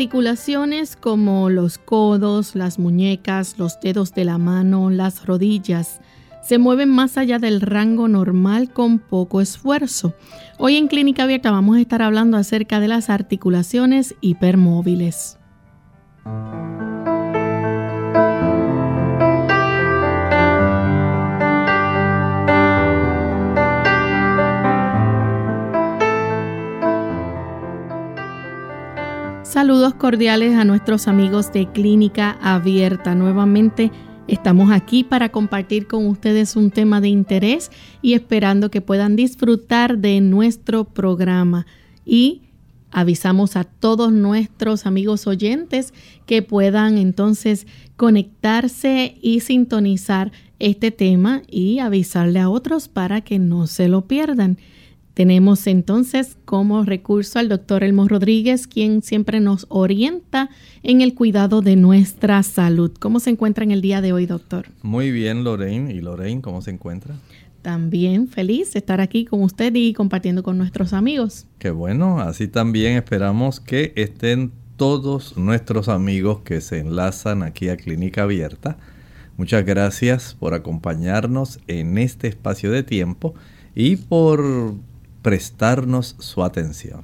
Articulaciones como los codos, las muñecas, los dedos de la mano, las rodillas, se mueven más allá del rango normal con poco esfuerzo. Hoy en Clínica Abierta vamos a estar hablando acerca de las articulaciones hipermóviles. Saludos cordiales a nuestros amigos de Clínica Abierta. Nuevamente estamos aquí para compartir con ustedes un tema de interés y esperando que puedan disfrutar de nuestro programa. Y avisamos a todos nuestros amigos oyentes que puedan entonces conectarse y sintonizar este tema y avisarle a otros para que no se lo pierdan. Tenemos entonces como recurso al doctor Elmo Rodríguez, quien siempre nos orienta en el cuidado de nuestra salud. ¿Cómo se encuentra en el día de hoy, doctor? Muy bien, Lorraine. ¿Y Lorraine cómo se encuentra? También feliz de estar aquí con usted y compartiendo con nuestros amigos. Qué bueno, así también esperamos que estén todos nuestros amigos que se enlazan aquí a Clínica Abierta. Muchas gracias por acompañarnos en este espacio de tiempo y por prestarnos su atención.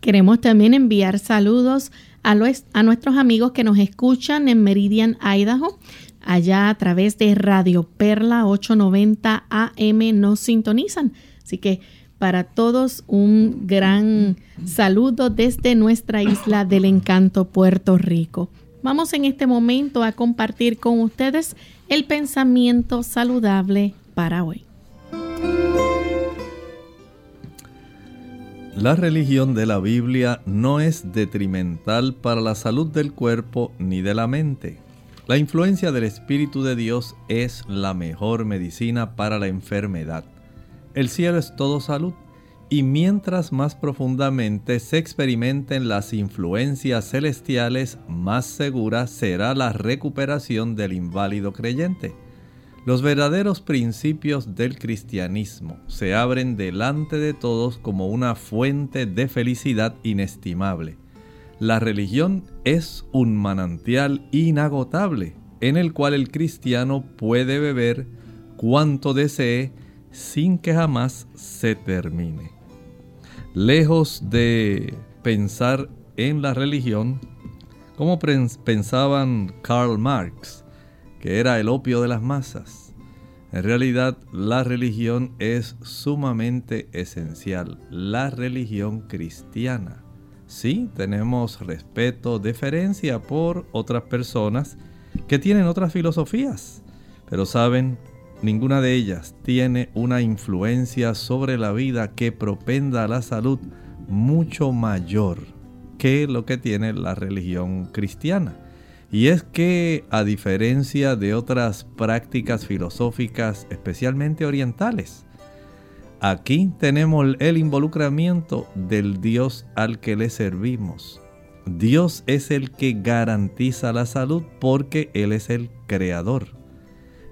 Queremos también enviar saludos a, a nuestros amigos que nos escuchan en Meridian, Idaho. Allá a través de Radio Perla 890 AM nos sintonizan. Así que para todos un gran saludo desde nuestra isla del encanto Puerto Rico. Vamos en este momento a compartir con ustedes el pensamiento saludable para hoy. La religión de la Biblia no es detrimental para la salud del cuerpo ni de la mente. La influencia del Espíritu de Dios es la mejor medicina para la enfermedad. El cielo es todo salud y mientras más profundamente se experimenten las influencias celestiales, más segura será la recuperación del inválido creyente. Los verdaderos principios del cristianismo se abren delante de todos como una fuente de felicidad inestimable. La religión es un manantial inagotable en el cual el cristiano puede beber cuanto desee sin que jamás se termine. Lejos de pensar en la religión, como pensaban Karl Marx, que era el opio de las masas. En realidad, la religión es sumamente esencial, la religión cristiana. Sí, tenemos respeto, deferencia por otras personas que tienen otras filosofías, pero saben, ninguna de ellas tiene una influencia sobre la vida que propenda a la salud mucho mayor que lo que tiene la religión cristiana. Y es que, a diferencia de otras prácticas filosóficas, especialmente orientales, aquí tenemos el involucramiento del Dios al que le servimos. Dios es el que garantiza la salud porque Él es el creador.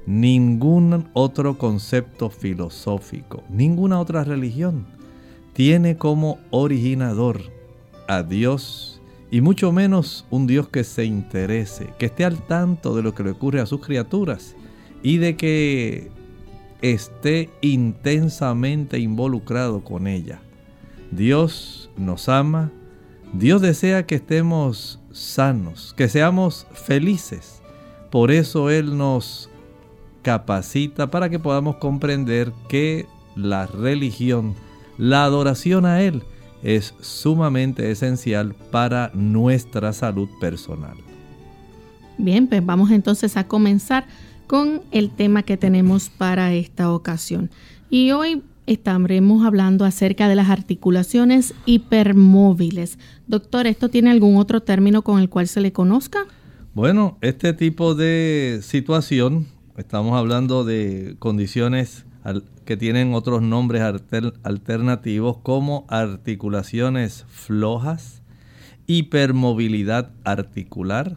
Ningún otro concepto filosófico, ninguna otra religión tiene como originador a Dios y mucho menos un Dios que se interese, que esté al tanto de lo que le ocurre a sus criaturas y de que esté intensamente involucrado con ella. Dios nos ama, Dios desea que estemos sanos, que seamos felices. Por eso Él nos capacita para que podamos comprender que la religión, la adoración a Él, es sumamente esencial para nuestra salud personal. Bien, pues vamos entonces a comenzar con el tema que tenemos para esta ocasión. Y hoy estaremos hablando acerca de las articulaciones hipermóviles. Doctor, ¿esto tiene algún otro término con el cual se le conozca? Bueno, este tipo de situación, estamos hablando de condiciones que tienen otros nombres alternativos como articulaciones flojas, hipermovilidad articular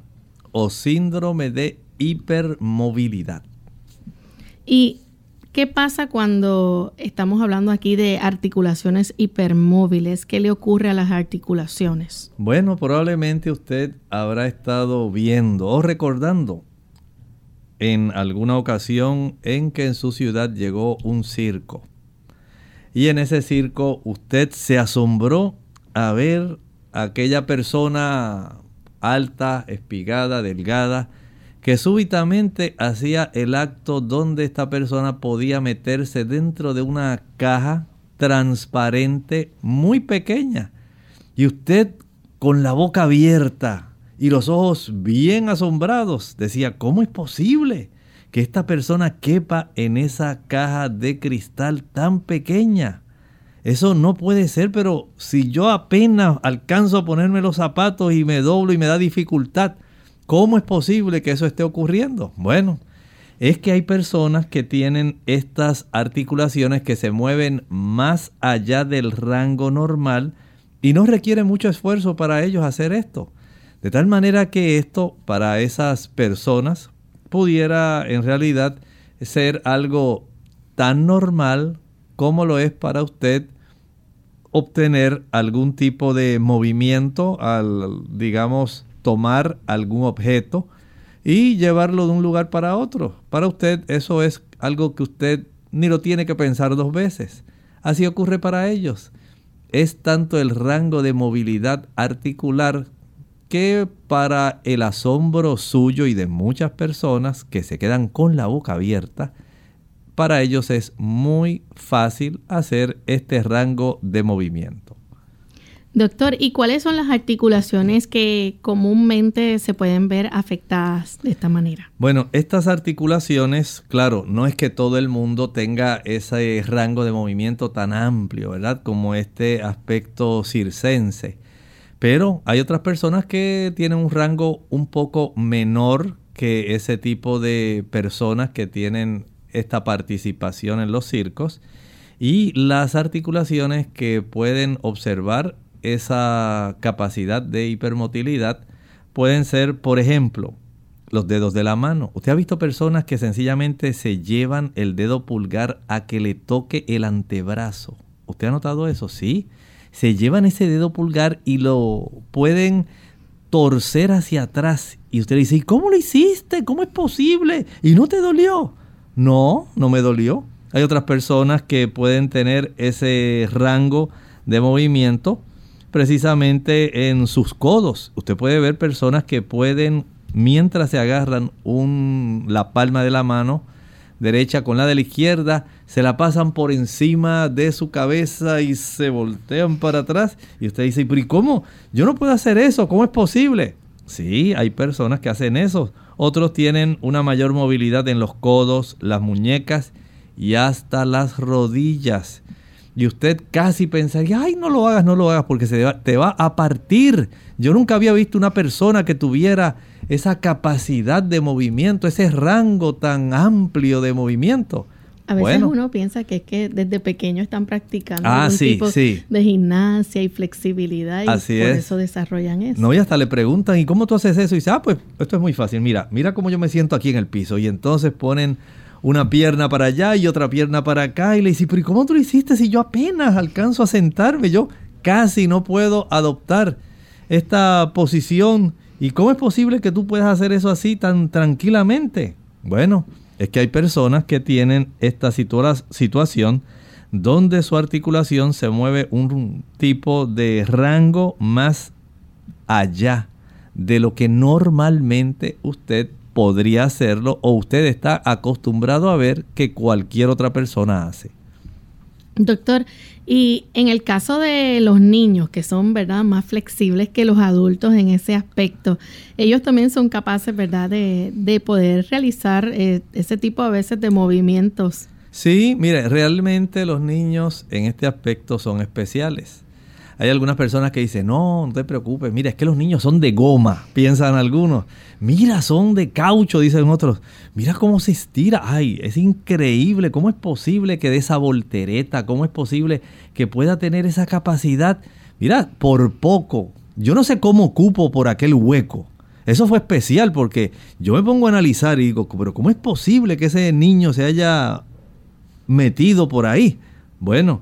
o síndrome de hipermovilidad. ¿Y qué pasa cuando estamos hablando aquí de articulaciones hipermóviles? ¿Qué le ocurre a las articulaciones? Bueno, probablemente usted habrá estado viendo o recordando en alguna ocasión en que en su ciudad llegó un circo. Y en ese circo usted se asombró a ver a aquella persona alta, espigada, delgada, que súbitamente hacía el acto donde esta persona podía meterse dentro de una caja transparente muy pequeña. Y usted con la boca abierta, y los ojos bien asombrados. Decía, ¿cómo es posible que esta persona quepa en esa caja de cristal tan pequeña? Eso no puede ser, pero si yo apenas alcanzo a ponerme los zapatos y me doblo y me da dificultad, ¿cómo es posible que eso esté ocurriendo? Bueno, es que hay personas que tienen estas articulaciones que se mueven más allá del rango normal y no requiere mucho esfuerzo para ellos hacer esto. De tal manera que esto para esas personas pudiera en realidad ser algo tan normal como lo es para usted obtener algún tipo de movimiento al, digamos, tomar algún objeto y llevarlo de un lugar para otro. Para usted eso es algo que usted ni lo tiene que pensar dos veces. Así ocurre para ellos. Es tanto el rango de movilidad articular que para el asombro suyo y de muchas personas que se quedan con la boca abierta, para ellos es muy fácil hacer este rango de movimiento. Doctor, ¿y cuáles son las articulaciones que comúnmente se pueden ver afectadas de esta manera? Bueno, estas articulaciones, claro, no es que todo el mundo tenga ese rango de movimiento tan amplio, ¿verdad? Como este aspecto circense. Pero hay otras personas que tienen un rango un poco menor que ese tipo de personas que tienen esta participación en los circos y las articulaciones que pueden observar esa capacidad de hipermotilidad pueden ser, por ejemplo, los dedos de la mano. Usted ha visto personas que sencillamente se llevan el dedo pulgar a que le toque el antebrazo. ¿Usted ha notado eso? Sí se llevan ese dedo pulgar y lo pueden torcer hacia atrás. Y usted dice, ¿y cómo lo hiciste? ¿Cómo es posible? ¿Y no te dolió? No, no me dolió. Hay otras personas que pueden tener ese rango de movimiento precisamente en sus codos. Usted puede ver personas que pueden, mientras se agarran un, la palma de la mano, derecha con la de la izquierda, se la pasan por encima de su cabeza y se voltean para atrás. Y usted dice, ¿y cómo? Yo no puedo hacer eso, ¿cómo es posible? Sí, hay personas que hacen eso. Otros tienen una mayor movilidad en los codos, las muñecas y hasta las rodillas. Y usted casi pensaría, ay, no lo hagas, no lo hagas, porque se te va a partir. Yo nunca había visto una persona que tuviera esa capacidad de movimiento, ese rango tan amplio de movimiento. A veces uno piensa que es que desde pequeño están practicando ah, algún tipo de gimnasia y flexibilidad y por eso desarrollan eso. No, y hasta le preguntan, ¿y cómo tú haces eso? Y dice, ah, pues esto es muy fácil. Mira, mira cómo yo me siento aquí en el piso. Y entonces ponen una pierna para allá y otra pierna para acá. Y le dice, pero ¿y cómo tú lo hiciste si yo apenas alcanzo a sentarme? Yo casi no puedo adoptar esta posición ¿Y cómo es posible que tú puedas hacer eso así tan tranquilamente? Bueno, es que hay personas que tienen esta situación donde su articulación se mueve un tipo de rango más allá de lo que normalmente usted podría hacerlo o usted está acostumbrado a ver que cualquier otra persona hace. Doctor, y en el caso de los niños, que son, ¿verdad?, más flexibles que los adultos en ese aspecto, ellos también son capaces, ¿verdad?, de, poder realizar eh, ese tipo a veces de movimientos. Sí, mire, realmente los niños en este aspecto son especiales. Hay algunas personas que dicen, no, no te preocupes, mira, es que los niños son de goma, piensan algunos. Mira, son de caucho, dicen otros. Mira cómo se estira. Ay, es increíble. ¿Cómo es posible que de esa voltereta? ¿Cómo es posible que pueda tener esa capacidad? Mira, por poco. Yo no sé cómo cupo por aquel hueco. Eso fue especial porque yo me pongo a analizar y digo, pero ¿cómo es posible que ese niño se haya metido por ahí? Bueno,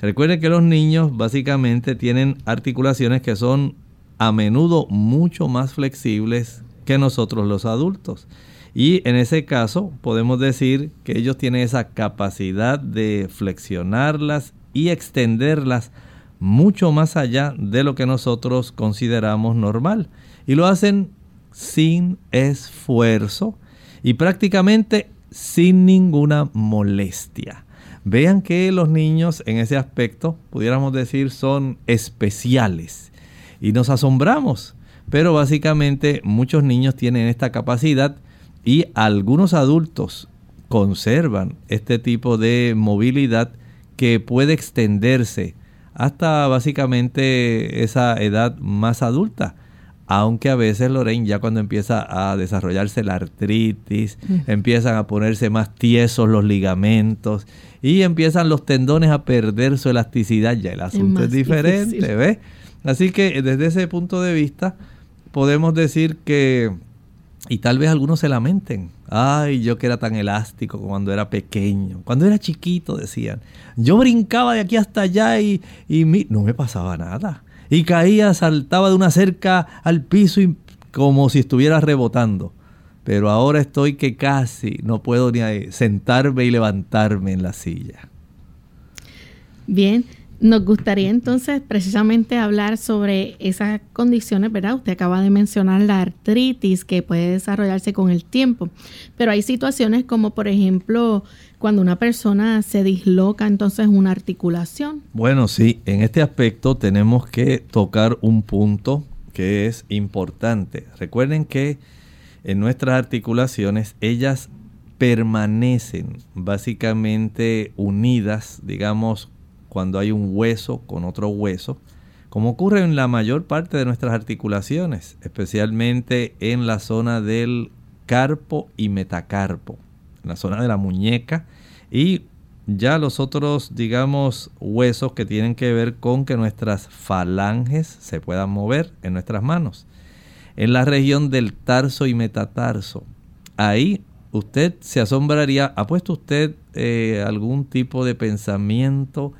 Recuerden que los niños básicamente tienen articulaciones que son a menudo mucho más flexibles que nosotros los adultos. Y en ese caso podemos decir que ellos tienen esa capacidad de flexionarlas y extenderlas mucho más allá de lo que nosotros consideramos normal. Y lo hacen sin esfuerzo y prácticamente sin ninguna molestia. Vean que los niños en ese aspecto, pudiéramos decir, son especiales. Y nos asombramos. Pero básicamente muchos niños tienen esta capacidad y algunos adultos conservan este tipo de movilidad que puede extenderse hasta básicamente esa edad más adulta. Aunque a veces, Lorraine, ya cuando empieza a desarrollarse la artritis, empiezan a ponerse más tiesos los ligamentos y empiezan los tendones a perder su elasticidad, ya el asunto es, diferente, ¿ves? Así que desde ese punto de vista podemos decir que, y tal vez algunos se lamenten, ay, yo que era tan elástico cuando era pequeño, cuando era chiquito decían, yo brincaba de aquí hasta allá y, y no me pasaba nada. Y caía, saltaba de una cerca al piso y como si estuviera rebotando pero ahora estoy que casi no puedo ni sentarme y levantarme en la silla. Bien, nos gustaría entonces precisamente hablar sobre esas condiciones, ¿verdad? Usted acaba de mencionar la artritis que puede desarrollarse con el tiempo, pero hay situaciones como por ejemplo cuando una persona se disloca entonces una articulación. Bueno, sí, en este aspecto tenemos que tocar un punto que es importante. Recuerden que en nuestras articulaciones, ellas permanecen básicamente unidas, digamos, cuando hay un hueso con otro hueso, como ocurre en la mayor parte de nuestras articulaciones, especialmente en la zona del carpo y metacarpo, en la zona de la muñeca y ya los otros, digamos, huesos que tienen que ver con que nuestras falanges se puedan mover en nuestras manos en la región del tarso y metatarso. Ahí usted se asombraría, ¿ha puesto usted eh, algún tipo de pensamiento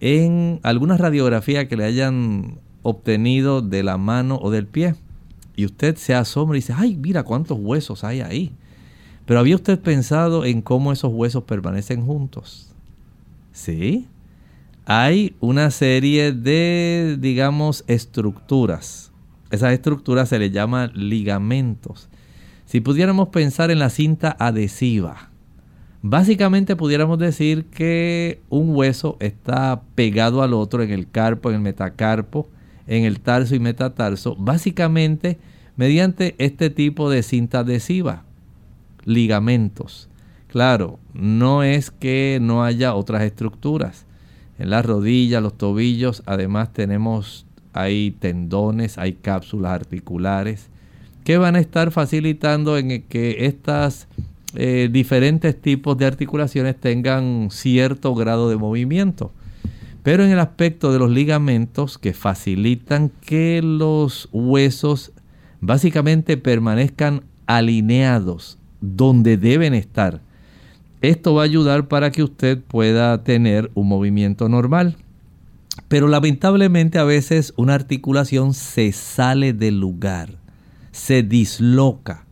en alguna radiografía que le hayan obtenido de la mano o del pie? Y usted se asombra y dice, ay, mira cuántos huesos hay ahí. Pero ¿había usted pensado en cómo esos huesos permanecen juntos? Sí. Hay una serie de, digamos, estructuras esas estructuras se les llama ligamentos. Si pudiéramos pensar en la cinta adhesiva, básicamente pudiéramos decir que un hueso está pegado al otro en el carpo, en el metacarpo, en el tarso y metatarso, básicamente mediante este tipo de cinta adhesiva, ligamentos. Claro, no es que no haya otras estructuras. En las rodillas, los tobillos, además tenemos hay tendones, hay cápsulas articulares que van a estar facilitando en que estas eh, diferentes tipos de articulaciones tengan cierto grado de movimiento. Pero en el aspecto de los ligamentos que facilitan que los huesos básicamente permanezcan alineados donde deben estar. Esto va a ayudar para que usted pueda tener un movimiento normal. Pero lamentablemente a veces una articulación se sale del lugar, se disloca.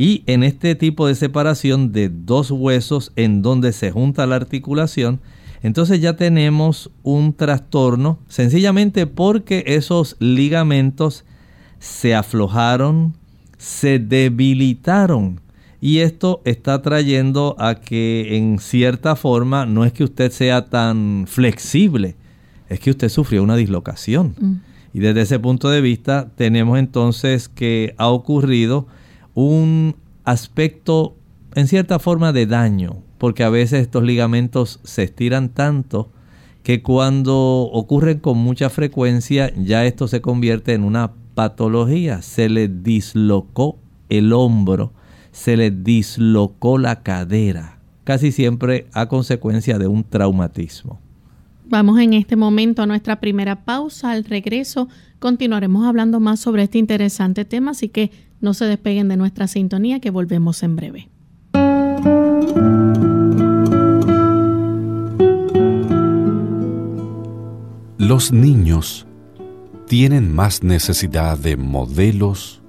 Y en este tipo de separación de dos huesos en donde se junta la articulación, entonces ya tenemos un trastorno sencillamente porque esos ligamentos se aflojaron, se debilitaron. Y esto está trayendo a que en cierta forma no es que usted sea tan flexible, es que usted sufrió una dislocación. Mm. Y desde ese punto de vista tenemos entonces que ha ocurrido un aspecto en cierta forma de daño porque a veces estos ligamentos se estiran tanto que cuando ocurren con mucha frecuencia ya esto se convierte en una patología. Se le dislocó el hombro, se le dislocó la cadera, casi siempre a consecuencia de un traumatismo. Vamos en este momento a nuestra primera pausa. Al regreso continuaremos hablando más sobre este interesante tema, así que no se despeguen de nuestra sintonía que volvemos en breve. Los niños tienen más necesidad de modelos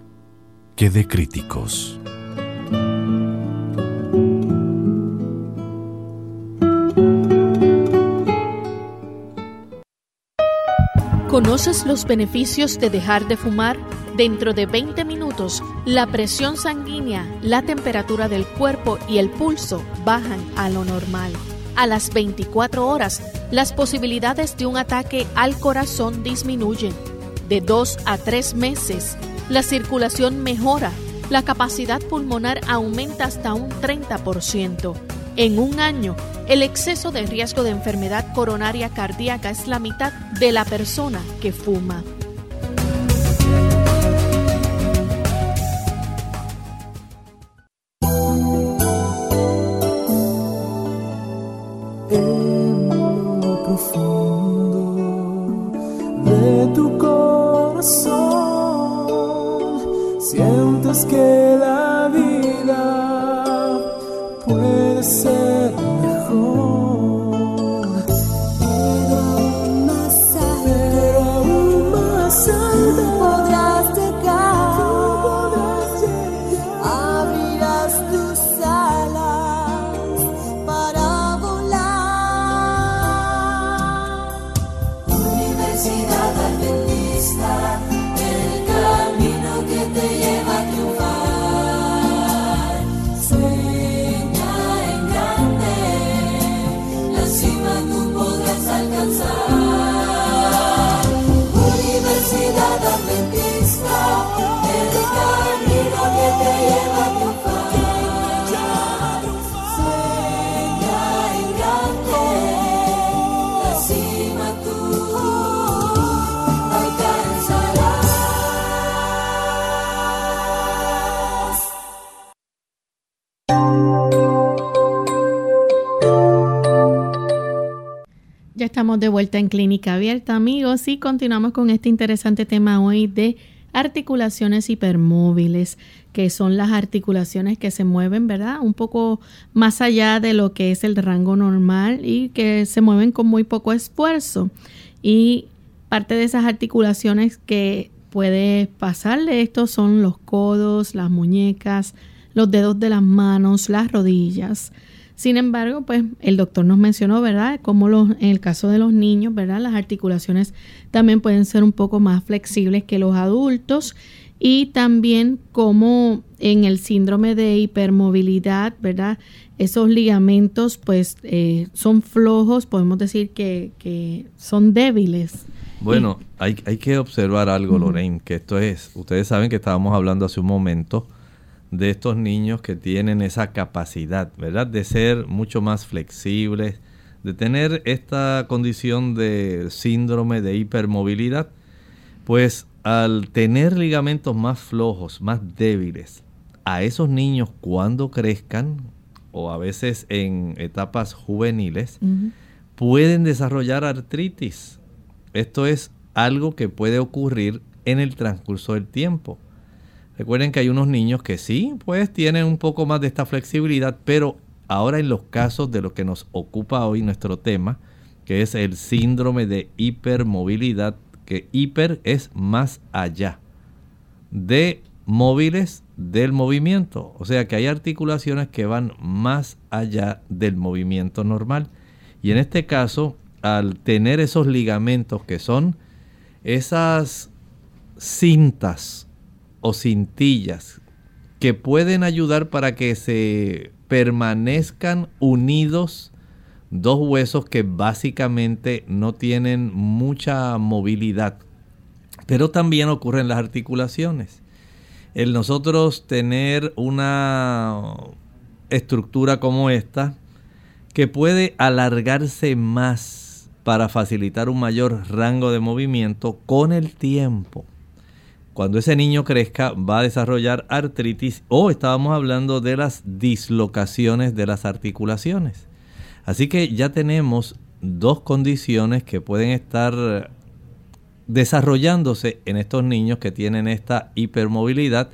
que de críticos. ¿Conoces los beneficios de dejar de fumar? Dentro de 20 minutos, la presión sanguínea, la temperatura del cuerpo y el pulso bajan a lo normal. A las 24 horas, las posibilidades de un ataque al corazón disminuyen. De 2 a 3 meses, la circulación mejora, la capacidad pulmonar aumenta hasta un 30%. En un año, el exceso de riesgo de enfermedad coronaria cardíaca es la mitad de la persona que fuma. Amigos, y continuamos con este interesante tema hoy de articulaciones hipermóviles, que son las articulaciones que se mueven, ¿verdad? Un poco más allá de lo que es el rango normal y que se mueven con muy poco esfuerzo. Y parte de esas articulaciones que puede pasarle esto son los codos, las muñecas, los dedos de las manos, las rodillas. Sin embargo, pues el doctor nos mencionó, ¿verdad? Como los, en el caso de los niños, ¿verdad? Las articulaciones también pueden ser un poco más flexibles que los adultos y también como en el síndrome de hipermovilidad, ¿verdad? Esos ligamentos pues eh, son flojos, podemos decir que, son débiles. Bueno, hay, hay, que observar algo, Lorraine, que esto es, ustedes saben que estábamos hablando hace un momento de estos niños que tienen esa capacidad, ¿verdad? De ser mucho más flexibles, de tener esta condición de síndrome de hipermovilidad, pues al tener ligamentos más flojos, más débiles, a esos niños cuando crezcan, o a veces en etapas juveniles, pueden desarrollar artritis. Esto es algo que puede ocurrir en el transcurso del tiempo. Recuerden que hay unos niños que sí, pues tienen un poco más de esta flexibilidad, pero ahora en los casos de lo que nos ocupa hoy nuestro tema, que es el síndrome de hipermovilidad, que hiper es más allá de móviles del movimiento, o sea que hay articulaciones que van más allá del movimiento normal. Y en este caso, al tener esos ligamentos que son esas cintas o cintillas que pueden ayudar para que se permanezcan unidos dos huesos que básicamente no tienen mucha movilidad. Pero también ocurren las articulaciones. El nosotros tener una estructura como esta que puede alargarse más para facilitar un mayor rango de movimiento con el tiempo. Cuando ese niño crezca va a desarrollar artritis o estábamos hablando de las dislocaciones de las articulaciones. Así que ya tenemos dos condiciones que pueden estar desarrollándose en estos niños que tienen esta hipermovilidad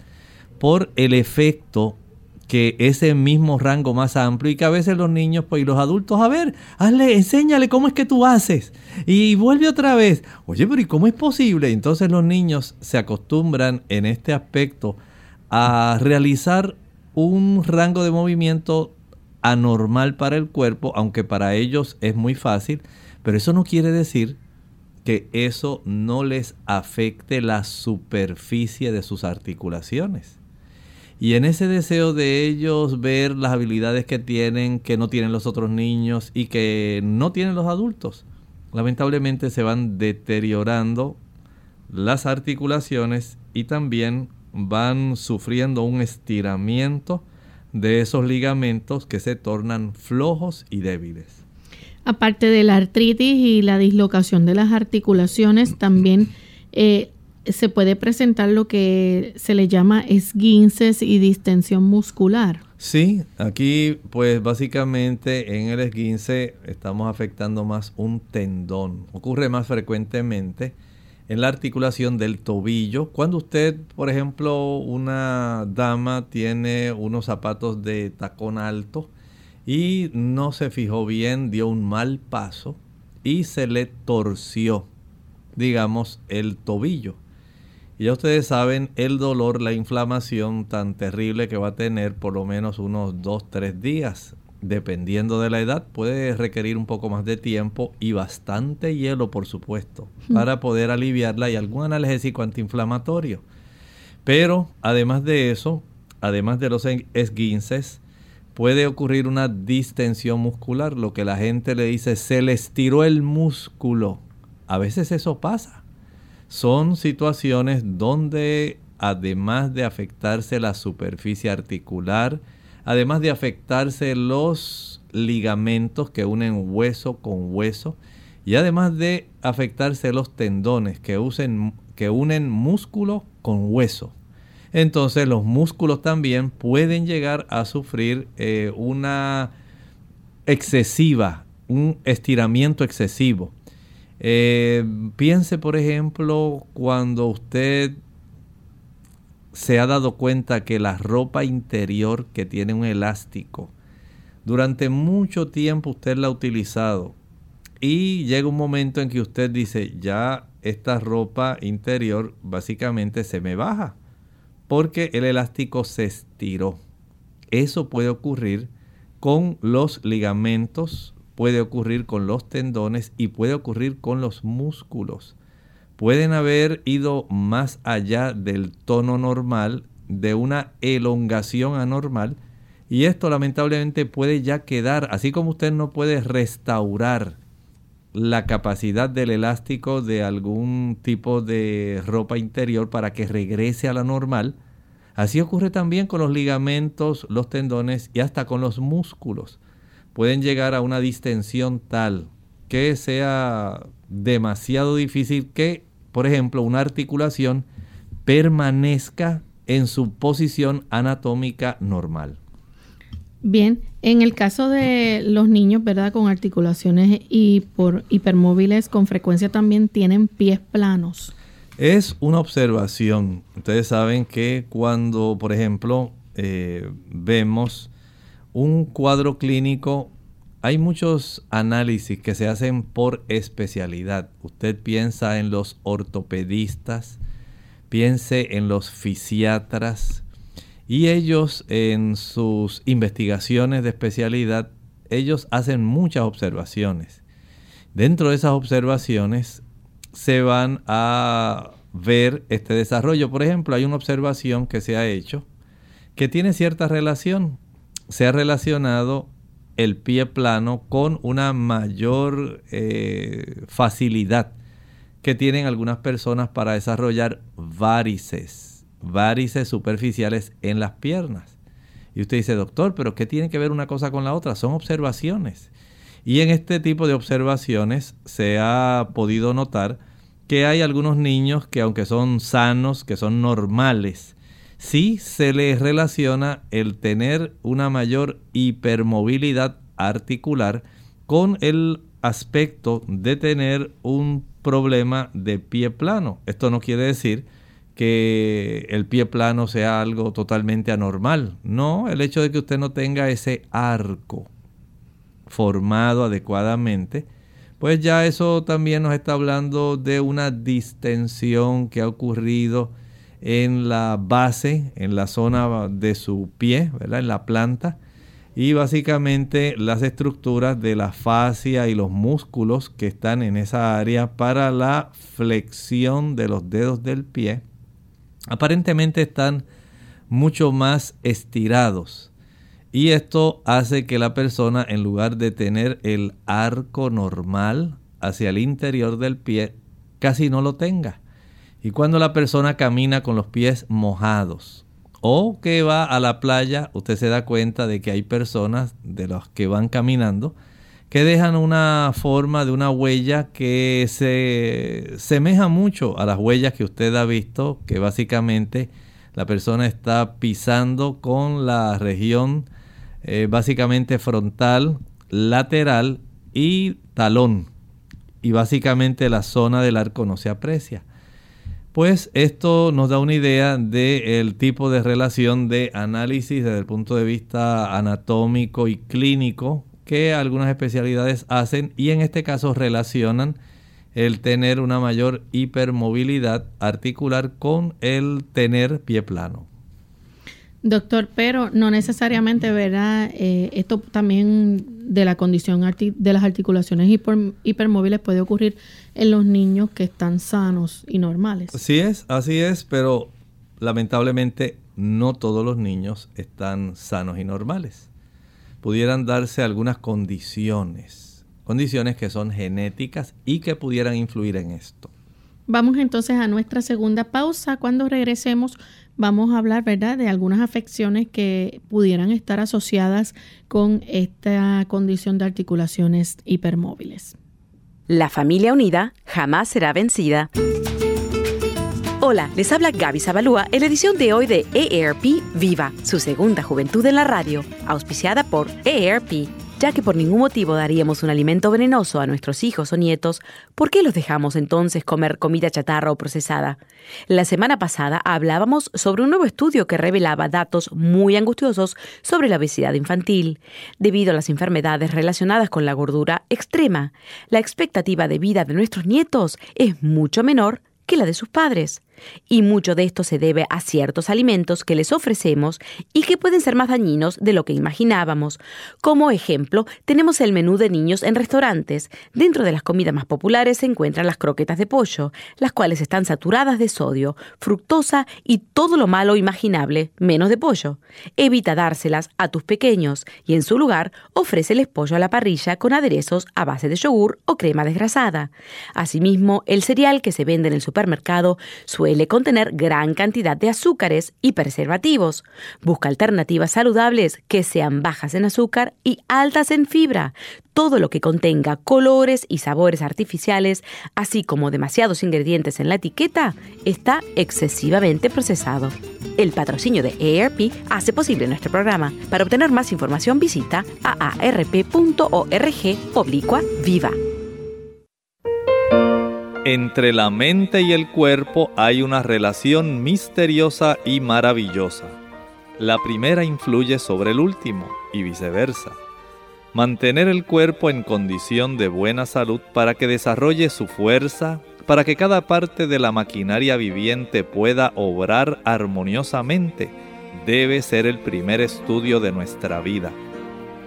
por el efecto que ese mismo rango más amplio y que a veces los niños pues, y los adultos, a ver, hazle, enséñale cómo es que tú haces y vuelve otra vez. Oye, pero ¿y cómo es posible? Entonces los niños se acostumbran en este aspecto a realizar un rango de movimiento anormal para el cuerpo, aunque para ellos es muy fácil, pero eso no quiere decir que eso no les afecte la superficie de sus articulaciones. Y en ese deseo de ellos ver las habilidades que tienen, que no tienen los otros niños y que no tienen los adultos, lamentablemente se van deteriorando las articulaciones y también van sufriendo un estiramiento de esos ligamentos que se tornan flojos y débiles. Aparte de la artritis y la dislocación de las articulaciones, también eh, se puede presentar lo que se le llama esguinces y distensión muscular. Sí, aquí pues básicamente en el esguince estamos afectando más un tendón. Ocurre más frecuentemente en la articulación del tobillo. Cuando usted, por ejemplo, una dama tiene unos zapatos de tacón alto y no se fijó bien, dio un mal paso y se le torció, digamos, el tobillo. Y ya ustedes saben el dolor, la inflamación tan terrible que va a tener por lo menos unos 2-3 días. Dependiendo de la edad, puede requerir un poco más de tiempo y bastante hielo, por supuesto, para poder aliviarla y algún analgésico antiinflamatorio. Pero además de eso, además de los esguinces, puede ocurrir una distensión muscular, lo que la gente le dice se le estiró el músculo. A veces eso pasa son situaciones donde además de afectarse la superficie articular, además de afectarse los ligamentos que unen hueso con hueso, y además de afectarse los tendones que, que unen músculo con hueso. Entonces los músculos también pueden llegar a sufrir eh, una excesiva, un estiramiento excesivo. Eh, piense, por ejemplo, cuando usted se ha dado cuenta que la ropa interior que tiene un elástico, durante mucho tiempo usted la ha utilizado y llega un momento en que usted dice, ya esta ropa interior básicamente se me baja porque el elástico se estiró. Eso puede ocurrir con los ligamentos puede ocurrir con los tendones y puede ocurrir con los músculos. Pueden haber ido más allá del tono normal, de una elongación anormal, y esto lamentablemente puede ya quedar, así como usted no puede restaurar la capacidad del elástico de algún tipo de ropa interior para que regrese a la normal, así ocurre también con los ligamentos, los tendones y hasta con los músculos pueden llegar a una distensión tal que sea demasiado difícil que, por ejemplo, una articulación permanezca en su posición anatómica normal. Bien, en el caso de los niños, ¿verdad? Con articulaciones y por hipermóviles, con frecuencia también tienen pies planos. Es una observación. Ustedes saben que cuando, por ejemplo, eh, vemos un cuadro clínico, hay muchos análisis que se hacen por especialidad. Usted piensa en los ortopedistas, piense en los fisiatras y ellos en sus investigaciones de especialidad, ellos hacen muchas observaciones. Dentro de esas observaciones se van a ver este desarrollo. Por ejemplo, hay una observación que se ha hecho que tiene cierta relación se ha relacionado el pie plano con una mayor eh, facilidad que tienen algunas personas para desarrollar varices, varices superficiales en las piernas. Y usted dice, doctor, pero ¿qué tiene que ver una cosa con la otra? Son observaciones. Y en este tipo de observaciones se ha podido notar que hay algunos niños que aunque son sanos, que son normales, sí se les relaciona el tener una mayor hipermovilidad articular con el aspecto de tener un problema de pie plano. Esto no quiere decir que el pie plano sea algo totalmente anormal. No, el hecho de que usted no tenga ese arco formado adecuadamente, pues ya eso también nos está hablando de una distensión que ha ocurrido en la base, en la zona de su pie, ¿verdad? en la planta, y básicamente las estructuras de la fascia y los músculos que están en esa área para la flexión de los dedos del pie aparentemente están mucho más estirados. Y esto hace que la persona, en lugar de tener el arco normal hacia el interior del pie, casi no lo tenga. Y cuando la persona camina con los pies mojados o que va a la playa, usted se da cuenta de que hay personas de los que van caminando que dejan una forma de una huella que se semeja mucho a las huellas que usted ha visto, que básicamente la persona está pisando con la región eh, básicamente frontal, lateral y talón. Y básicamente la zona del arco no se aprecia. Pues esto nos da una idea del tipo de relación de análisis desde el punto de vista anatómico y clínico que algunas especialidades hacen y en este caso relacionan el tener una mayor hipermovilidad articular con el tener pie plano. Doctor, pero no necesariamente, ¿verdad? Eh, esto también de la condición de las articulaciones hipermóviles puede ocurrir en los niños que están sanos y normales. Así es, así es, pero lamentablemente no todos los niños están sanos y normales pudieran darse algunas condiciones, condiciones que son genéticas y que pudieran influir en esto. Vamos entonces a nuestra segunda pausa. Cuando regresemos vamos a hablar, ¿verdad?, de algunas afecciones que pudieran estar asociadas con esta condición de articulaciones hipermóviles. La familia unida jamás será vencida. Hola, les habla Gaby Zabalúa en la edición de hoy de EARP Viva, su segunda juventud en la radio, auspiciada por EARP. Ya que por ningún motivo daríamos un alimento venenoso a nuestros hijos o nietos, ¿por qué los dejamos entonces comer comida chatarra o procesada? La semana pasada hablábamos sobre un nuevo estudio que revelaba datos muy angustiosos sobre la obesidad infantil. Debido a las enfermedades relacionadas con la gordura extrema, la expectativa de vida de nuestros nietos es mucho menor que la de sus padres. Y mucho de esto se debe a ciertos alimentos que les ofrecemos y que pueden ser más dañinos de lo que imaginábamos. Como ejemplo, tenemos el menú de niños en restaurantes. Dentro de las comidas más populares se encuentran las croquetas de pollo, las cuales están saturadas de sodio, fructosa y todo lo malo imaginable, menos de pollo. Evita dárselas a tus pequeños y en su lugar ofréceles pollo a la parrilla con aderezos a base de yogur o crema desgrasada. Asimismo, el cereal que se vende en el supermercado suele contener gran cantidad de azúcares y preservativos. Busca alternativas saludables que sean bajas en azúcar y altas en fibra. Todo lo que contenga colores y sabores artificiales, así como demasiados ingredientes en la etiqueta, está excesivamente procesado. El patrocinio de ERP hace posible nuestro programa. Para obtener más información visita aarp.org oblicua viva. Entre la mente y el cuerpo hay una relación misteriosa y maravillosa. La primera influye sobre el último y viceversa. Mantener el cuerpo en condición de buena salud para que desarrolle su fuerza, para que cada parte de la maquinaria viviente pueda obrar armoniosamente, debe ser el primer estudio de nuestra vida.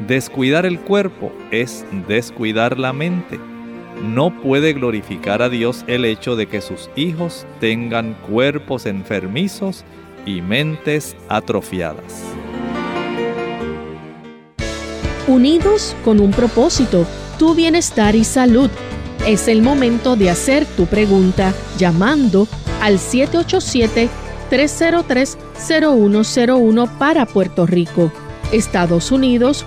Descuidar el cuerpo es descuidar la mente no puede glorificar a Dios el hecho de que sus hijos tengan cuerpos enfermizos y mentes atrofiadas. Unidos con un propósito, tu bienestar y salud. Es el momento de hacer tu pregunta llamando al 787 303-0101 para Puerto Rico. Estados Unidos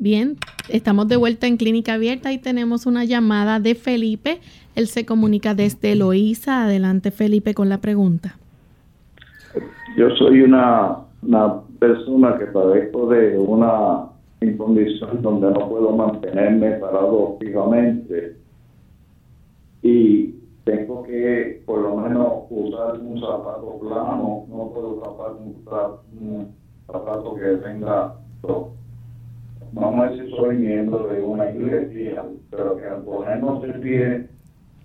Bien, estamos de vuelta en Clínica Abierta y tenemos una llamada de Felipe. Él se comunica desde Loíza. Adelante, Felipe, con la pregunta. Yo soy una, persona que padezco de una condición donde no puedo mantenerme parado fijamente y tengo que por lo menos usar un zapato plano, no puedo usar un, zapato que tenga vamos a decir, soy miembro de una iglesia, pero que al ponernos de pie,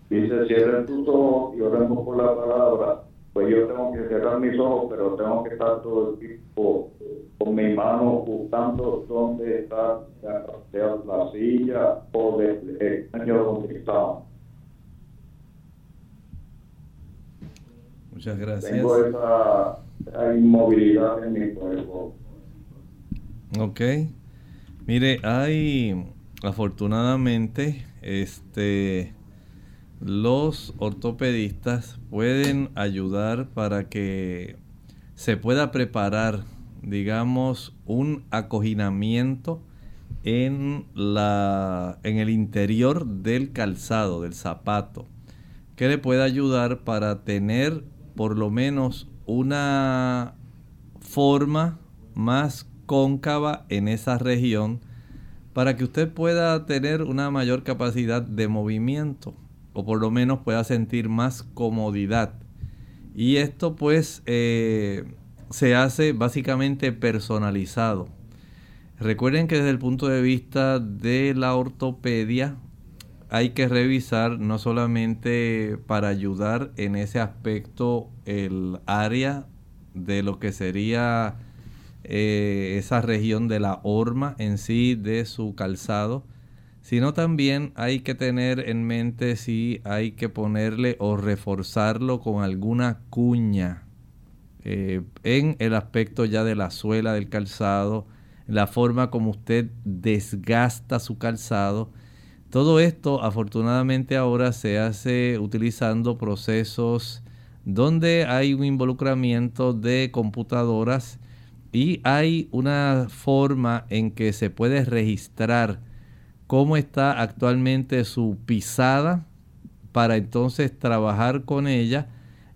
dice, cierren tus ojos y oremos por la palabra, pues yo tengo que cerrar mis ojos, pero tengo que estar todo el tiempo con mi mano buscando dónde está la, silla o el año donde está. Muchas gracias. Tengo esa, esa inmovilidad en mi cuerpo. Ok. Mire, hay afortunadamente este los ortopedistas pueden ayudar para que se pueda preparar, digamos, un acoginamiento en la en el interior del calzado, del zapato, que le pueda ayudar para tener por lo menos una forma más cóncava en esa región para que usted pueda tener una mayor capacidad de movimiento o por lo menos pueda sentir más comodidad. Y esto pues eh, se hace básicamente personalizado. Recuerden que desde el punto de vista de la ortopedia hay que revisar no solamente para ayudar en ese aspecto el área de lo que sería eh, esa región de la horma en sí de su calzado, sino también hay que tener en mente si hay que ponerle o reforzarlo con alguna cuña eh, en el aspecto ya de la suela del calzado, la forma como usted desgasta su calzado. Todo esto afortunadamente ahora se hace utilizando procesos donde hay un involucramiento de computadoras y hay una forma en que se puede registrar cómo está actualmente su pisada para entonces trabajar con ella,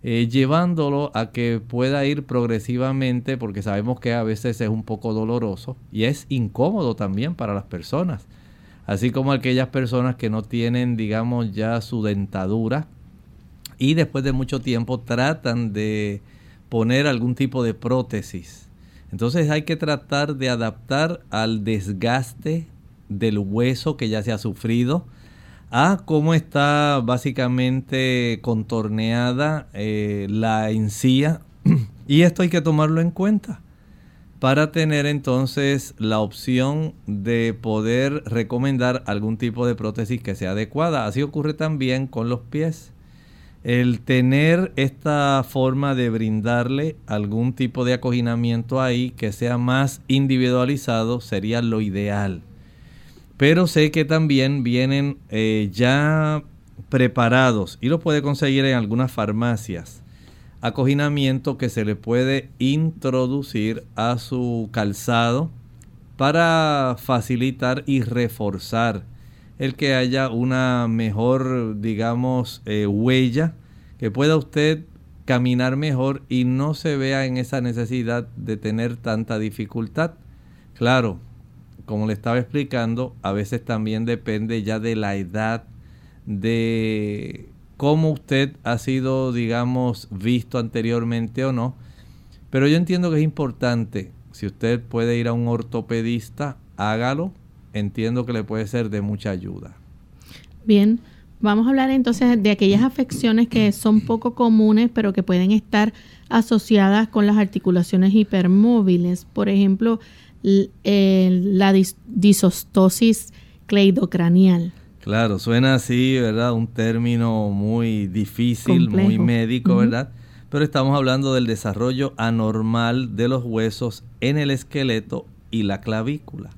eh, llevándolo a que pueda ir progresivamente, porque sabemos que a veces es un poco doloroso y es incómodo también para las personas. Así como aquellas personas que no tienen, digamos, ya su dentadura y después de mucho tiempo tratan de poner algún tipo de prótesis entonces hay que tratar de adaptar al desgaste del hueso que ya se ha sufrido, a cómo está básicamente contorneada eh, la encía. y esto hay que tomarlo en cuenta para tener entonces la opción de poder recomendar algún tipo de prótesis que sea adecuada. Así ocurre también con los pies el tener esta forma de brindarle algún tipo de acoginamiento ahí que sea más individualizado sería lo ideal. Pero sé que también vienen eh, ya preparados y lo puede conseguir en algunas farmacias. Acoginamiento que se le puede introducir a su calzado para facilitar y reforzar el que haya una mejor, digamos, eh, huella, que pueda usted caminar mejor y no se vea en esa necesidad de tener tanta dificultad. Claro, como le estaba explicando, a veces también depende ya de la edad, de cómo usted ha sido, digamos, visto anteriormente o no. Pero yo entiendo que es importante, si usted puede ir a un ortopedista, hágalo entiendo que le puede ser de mucha ayuda. Bien, Vamos a hablar entonces de aquellas afecciones que son poco comunes, pero que pueden estar asociadas con las articulaciones hipermóviles. Por ejemplo, la disostosis cleidocranial. Claro, suena así, ¿verdad? Un término muy difícil, muy médico, ¿verdad? Pero estamos hablando del desarrollo anormal de los huesos en el esqueleto y la clavícula.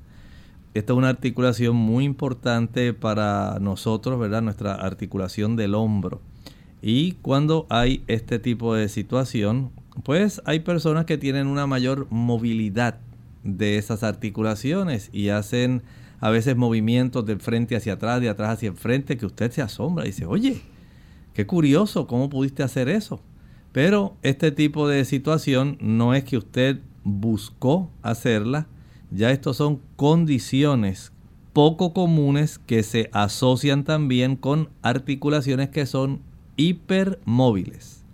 Esta es una articulación muy importante para nosotros, ¿verdad? Nuestra articulación del hombro. Y cuando hay este tipo de situación, pues hay personas que tienen una mayor movilidad de esas articulaciones y hacen a veces movimientos de frente hacia atrás, de atrás hacia enfrente, que usted se asombra y dice, oye, qué curioso, ¿cómo pudiste hacer eso? Pero este tipo de situación no es que usted buscó hacerla, ya estos son condiciones poco comunes que se asocian también con articulaciones que son hipermóviles.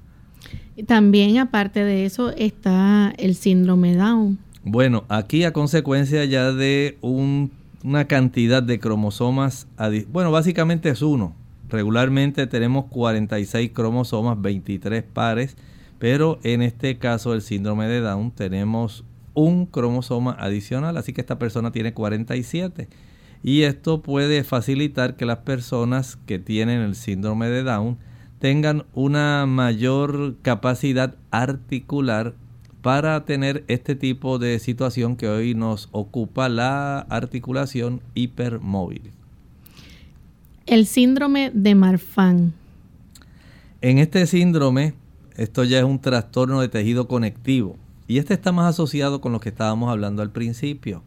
También aparte de eso está el síndrome Down. Bueno, aquí a consecuencia ya de una cantidad de cromosomas, bueno, básicamente es uno. Regularmente tenemos 46 cromosomas, 23 pares, pero en este caso el síndrome de Down tenemos un cromosoma adicional, así que esta persona tiene 47. Y esto puede facilitar que las personas que tienen el síndrome de Down tengan una mayor capacidad articular para tener este tipo de situación que hoy nos ocupa la articulación hipermóvil. El síndrome de Marfan. En este síndrome, esto ya es un trastorno de tejido conectivo y este está más asociado con lo que estábamos hablando al principio.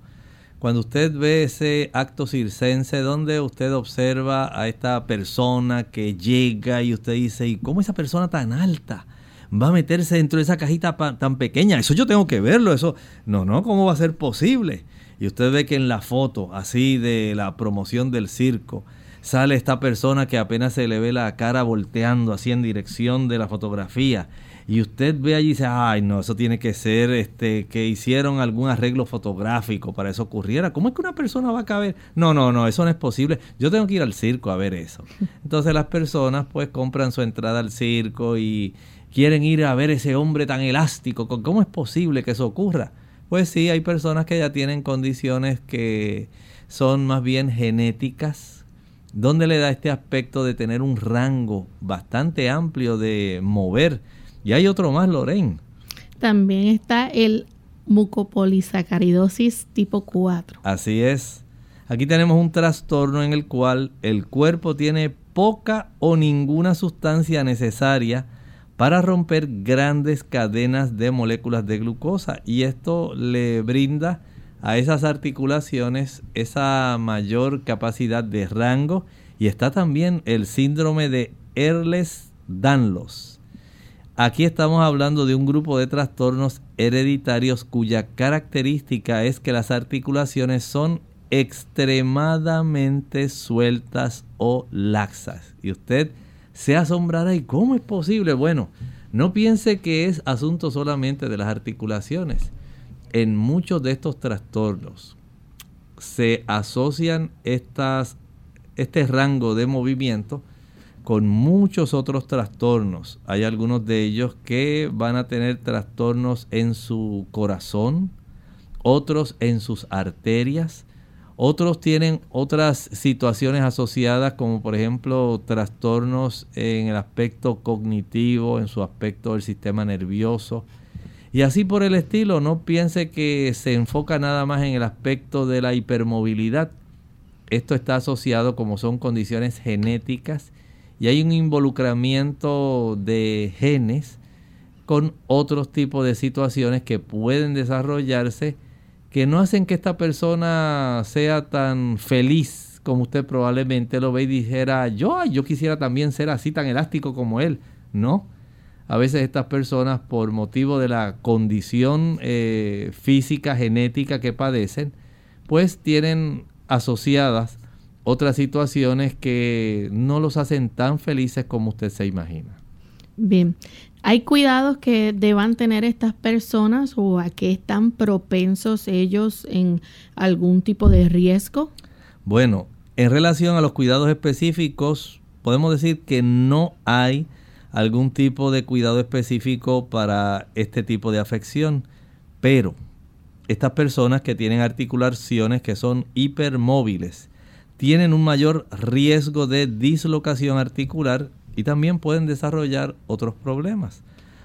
Cuando usted ve ese acto circense donde usted observa a esta persona que llega y usted dice, ¿y cómo esa persona tan alta? va a meterse dentro de esa cajita tan pequeña. Eso yo tengo que verlo. Eso, no, no, ¿cómo va a ser posible? Y usted ve que en la foto, así de la promoción del circo, sale esta persona que apenas se le ve la cara volteando así en dirección de la fotografía. Y usted ve allí y dice, ay no, eso tiene que ser este, que hicieron algún arreglo fotográfico para eso ocurriera. ¿Cómo es que una persona va a caber? No, no, no, eso no es posible. Yo tengo que ir al circo a ver eso. Entonces las personas pues compran su entrada al circo y, quieren ir a ver ese hombre tan elástico. ¿Cómo es posible que eso ocurra? Pues sí, hay personas que ya tienen condiciones que son más bien genéticas, donde le da este aspecto de tener un rango bastante amplio de mover. Y hay otro más, Lorraine. También está el mucopolisacaridosis tipo 4. Así es. Aquí tenemos un trastorno en el cual el cuerpo tiene poca o ninguna sustancia necesaria para romper grandes cadenas de moléculas de glucosa y esto le brinda a esas articulaciones esa mayor capacidad de rango y está también el síndrome de Ehlers-Danlos. Aquí estamos hablando de un grupo de trastornos hereditarios cuya característica es que las articulaciones son extremadamente sueltas o laxas. Y usted se asombrará. ¿Y cómo es posible? Bueno, no piense que es asunto solamente de las articulaciones. En muchos de estos trastornos se asocian estas, este rango de movimiento con muchos otros trastornos. Hay algunos de ellos que van a tener trastornos en su corazón, otros en sus arterias, otros tienen otras situaciones asociadas como por ejemplo trastornos en el aspecto cognitivo, en su aspecto del sistema nervioso. Y así por el estilo, no piense que se enfoca nada más en el aspecto de la hipermovilidad. Esto está asociado como son condiciones genéticas y hay un involucramiento de genes con otros tipos de situaciones que pueden desarrollarse que no hacen que esta persona sea tan feliz como usted probablemente lo ve y dijera, yo, yo quisiera también ser así tan elástico como él. No. A veces estas personas, por motivo de la condición eh, física, genética que padecen, pues tienen asociadas otras situaciones que no los hacen tan felices como usted se imagina. Bien, ¿Hay cuidados que deban tener estas personas o a qué están propensos ellos en algún tipo de riesgo? Bueno, en relación a los cuidados específicos, podemos decir que no hay algún tipo de cuidado específico para este tipo de afección, pero estas personas que tienen articulaciones que son hipermóviles tienen un mayor riesgo de dislocación articular y también pueden desarrollar otros problemas.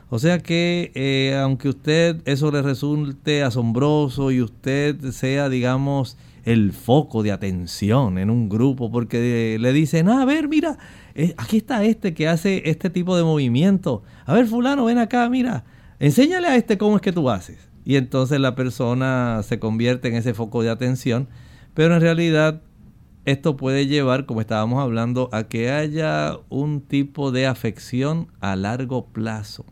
O sea que eh, aunque usted eso le resulte asombroso y usted sea, digamos, el foco de atención en un grupo porque le dicen, ah, a ver, mira, eh, aquí está este que hace este tipo de movimiento. A ver, fulano, ven acá, mira, enséñale a este cómo es que tú haces. Y entonces la persona se convierte en ese foco de atención, pero en realidad esto puede llevar, como estábamos hablando, a que haya un tipo de afección a largo plazo.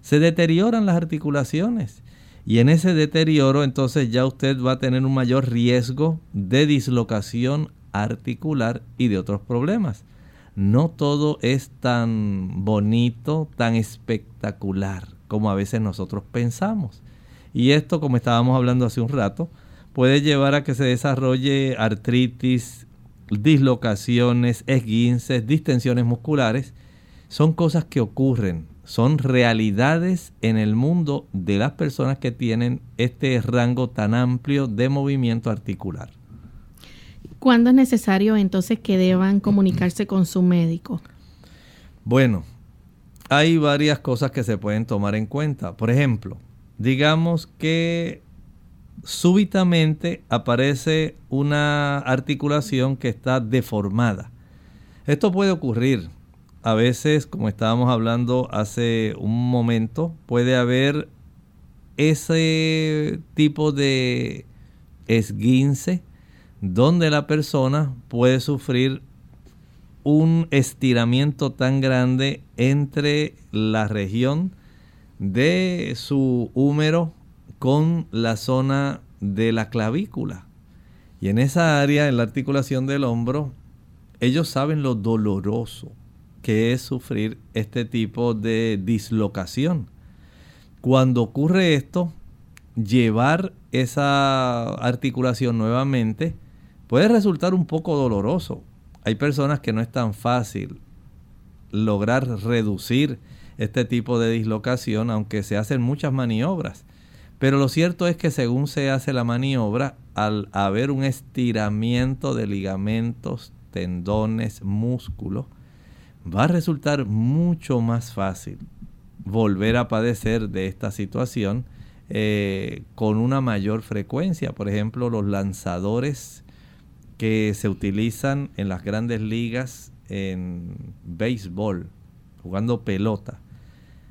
Se deterioran las articulaciones y en ese deterioro entonces ya usted va a tener un mayor riesgo de dislocación articular y de otros problemas. No todo es tan bonito, tan espectacular como a veces nosotros pensamos. Y esto, como estábamos hablando hace un rato, puede llevar a que se desarrolle artritis, dislocaciones, esguinces, distensiones musculares. Son cosas que ocurren son realidades en el mundo de las personas que tienen este rango tan amplio de movimiento articular. ¿Cuándo es necesario entonces que deban comunicarse con su médico? Bueno, hay varias cosas que se pueden tomar en cuenta. Por ejemplo, digamos que súbitamente aparece una articulación que está deformada. Esto puede ocurrir a veces, como estábamos hablando hace un momento, puede haber ese tipo de esguince donde la persona puede sufrir un estiramiento tan grande entre la región de su húmero con la zona de la clavícula. Y en esa área, en la articulación del hombro, ellos saben lo doloroso que es sufrir este tipo de dislocación. Cuando ocurre esto, llevar esa articulación nuevamente puede resultar un poco doloroso. Hay personas que no es tan fácil lograr reducir este tipo de dislocación, aunque se hacen muchas maniobras. Pero lo cierto es que según se hace la maniobra, al haber un estiramiento de ligamentos, tendones, músculos, va a resultar mucho más fácil volver a padecer de esta situación eh, con una mayor frecuencia. Por ejemplo, los lanzadores que se utilizan en las grandes ligas en béisbol, jugando pelota.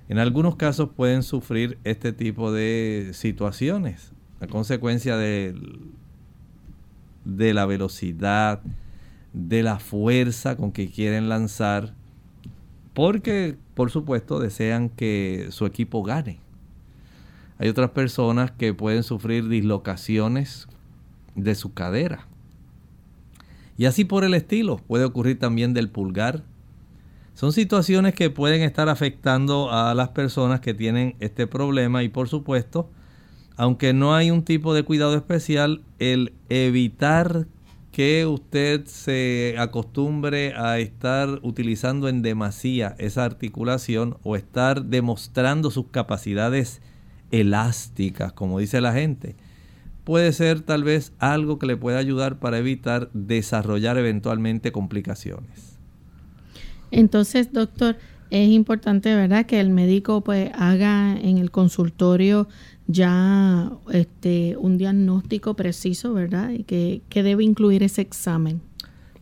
En algunos casos pueden sufrir este tipo de situaciones a consecuencia de, de la velocidad, de la fuerza con que quieren lanzar porque por supuesto desean que su equipo gane. Hay otras personas que pueden sufrir dislocaciones de su cadera. Y así por el estilo, puede ocurrir también del pulgar. Son situaciones que pueden estar afectando a las personas que tienen este problema y por supuesto, aunque no hay un tipo de cuidado especial, el evitar que usted se acostumbre a estar utilizando en demasía esa articulación o estar demostrando sus capacidades elásticas, como dice la gente, puede ser tal vez algo que le pueda ayudar para evitar desarrollar eventualmente complicaciones. Entonces, doctor, es importante, ¿verdad?, que el médico pues haga en el consultorio ya este, un diagnóstico preciso, ¿verdad? Y que, debe incluir ese examen.